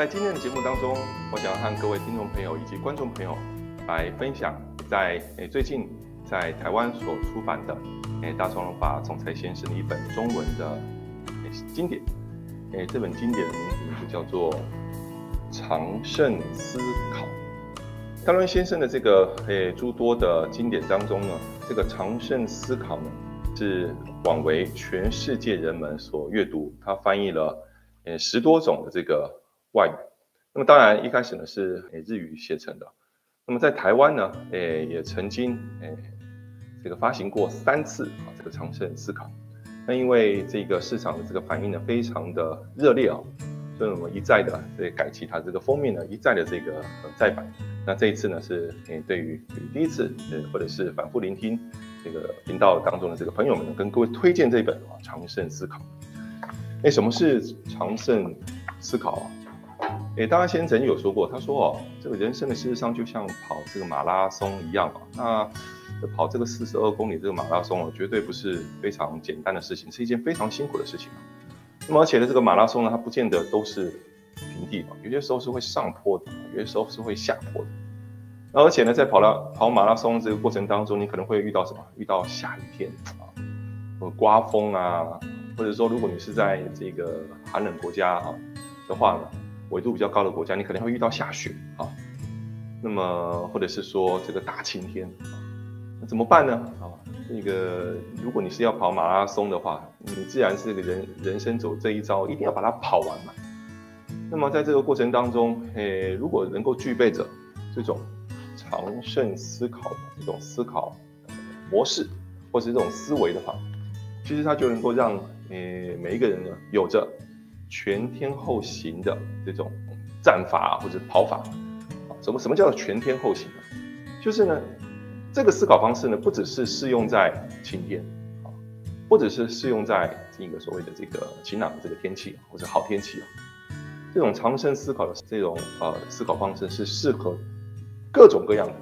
在今天的节目当中，我想要和各位听众朋友以及观众朋友来分享，在诶最近在台湾所出版的诶大双龙法总裁先生的一本中文的经典。诶，这本经典的名字就叫做《长胜思考》。大伦先生的这个诶诸多的经典当中呢，这个《长胜思考》呢是广为全世界人们所阅读，他翻译了诶十多种的这个。外语，那么当然一开始呢是诶日语写成的，那么在台湾呢，诶也曾经诶这个发行过三次啊，这个长盛思考，那因为这个市场的这个反应呢非常的热烈啊，所以我们一再的这改其他这个封面呢一再的这个再版，那这一次呢是诶对于第一次或者是反复聆听这个频道当中的这个朋友们呢，跟各位推荐这本啊长盛思考，那什么是长盛思考啊？诶，大家先曾有说过，他说哦，这个人生的事实上就像跑这个马拉松一样啊。那跑这个四十二公里这个马拉松哦，绝对不是非常简单的事情，是一件非常辛苦的事情啊。那么而且呢，这个马拉松呢，它不见得都是平地啊，有些时候是会上坡的，有些时候是会下坡的。那而且呢，在跑了跑马拉松这个过程当中，你可能会遇到什么？遇到下雨天啊，或刮风啊，或者说如果你是在这个寒冷国家啊的话呢？纬度比较高的国家，你可能会遇到下雪啊，那么或者是说这个大晴天啊，那怎么办呢？啊，这个如果你是要跑马拉松的话，你自然是个人人生走这一招，一定要把它跑完嘛。那么在这个过程当中，诶，如果能够具备着这种长胜思考的这种思考模式，或是这种思维的话，其实它就能够让诶每一个人呢有着。全天候型的这种战法或者跑法，啊，什么什么叫做全天候型呢？就是呢，这个思考方式呢，不只是适用在晴天啊，或者是适用在这个所谓的这个晴朗的这个天气或者好天气啊，这种长生思考的这种呃思考方式是适合各种各样的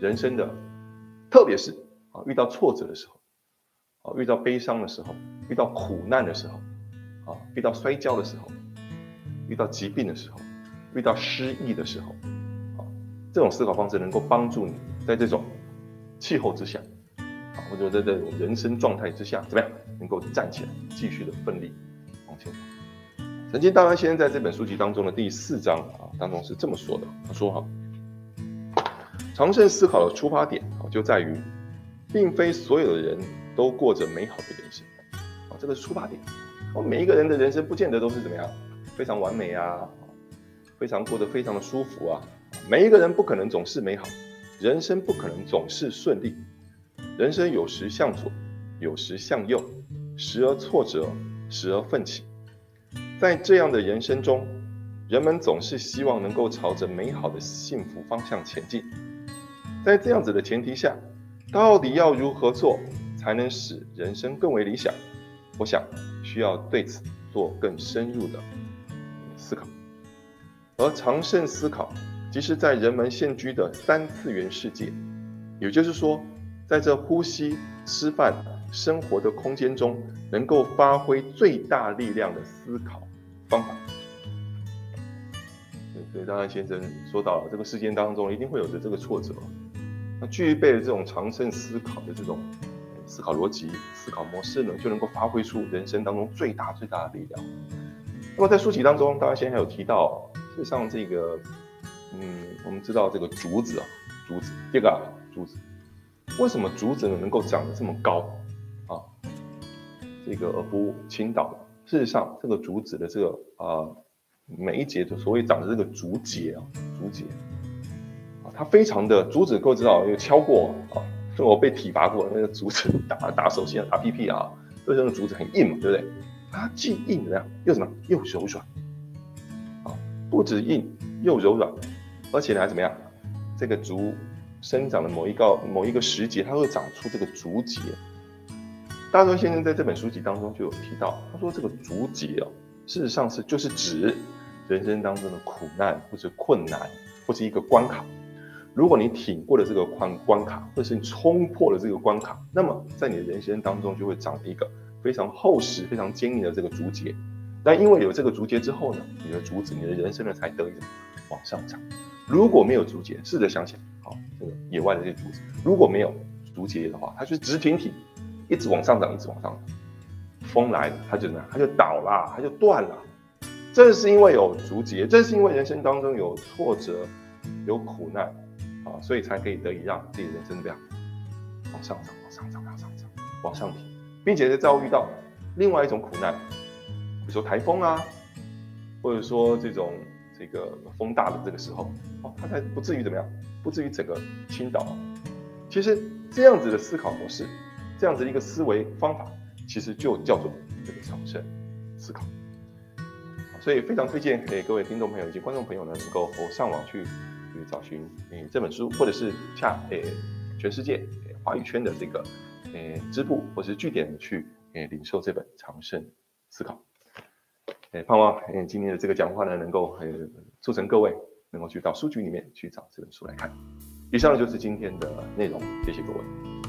人生的，特别是啊遇到挫折的时候，啊遇到悲伤的时候，遇到苦难的时候。啊，遇到摔跤的时候，遇到疾病的时候，遇到失意的时候，啊，这种思考方式能够帮助你在这种气候之下，啊，或者在这种人生状态之下，怎么样能够站起来，继续的奋力往前走。曾经大安先生在这本书籍当中的第四章啊当中是这么说的，他说哈，长胜思考的出发点啊就在于，并非所有的人都过着美好的人生，啊，这个是出发点。我每一个人的人生不见得都是怎么样，非常完美啊，非常过得非常的舒服啊。每一个人不可能总是美好，人生不可能总是顺利，人生有时向左，有时向右，时而挫折，时而奋起。在这样的人生中，人们总是希望能够朝着美好的幸福方向前进。在这样子的前提下，到底要如何做才能使人生更为理想？我想。需要对此做更深入的思考，而长胜思考，即是在人们现居的三次元世界，也就是说，在这呼吸、吃饭、生活的空间中，能够发挥最大力量的思考方法。所以，当然先生说到了，这个事件当中一定会有着这个挫折，那具备了这种长胜思考的这种。思考逻辑、思考模式呢，就能够发挥出人生当中最大最大的力量。那么在书籍当中，大家现在有提到，事实上这个，嗯，我们知道这个竹子啊，竹子，这个竹子，为什么竹子呢能够长得这么高啊？这个而不倾倒？事实上，这个竹子的这个啊，每一节的所谓长的这个竹节啊，竹节啊，它非常的竹子，各位知道有敲过啊。就我被体罚过，那个竹子打打手心，打屁屁啊，为那个竹子很硬嘛，对不对？它既硬怎么样，又什么，又柔软啊，不止硬又柔软，而且呢还怎么样？这个竹生长的某一个某一个时节，它会长出这个竹节。大周先生在这本书籍当中就有提到，他说这个竹节哦，事实上是就是指人生当中的苦难或者困难或者一个关卡。如果你挺过了这个关关卡，或者是你冲破了这个关卡，那么在你的人生当中就会长一个非常厚实、非常坚硬的这个竹节，那因为有这个竹节之后呢，你的竹子，你的人生呢才得以往上涨。如果没有竹节，试着想想，好，这个野外的这些竹子，如果没有竹节的话，它就直挺挺，一直往上涨，一直往上涨。风来了，它就怎么样？它就倒了，它就断了。正是因为有竹节，正是因为人生当中有挫折、有苦难啊，所以才可以得以让自己的人生怎么样往上涨、往上涨、往上涨、往上提，并且在遭遇到另外一种苦难，比如说台风啊，或者说这种这个风大的这个时候，哦，它才不至于怎么样，不至于整个倾倒。其实这样子的思考模式，这样子的一个思维方法。其实就叫做这个长生思考，所以非常推荐给各位听众朋友以及观众朋友呢，能够上网去去找寻诶这本书，或者是下诶全世界华语圈的这个诶支部或是据点去诶领受这本长生思考。诶，盼望诶今天的这个讲话呢，能够诶促成各位能够去到书局里面去找这本书来看。以上就是今天的内容，谢谢各位。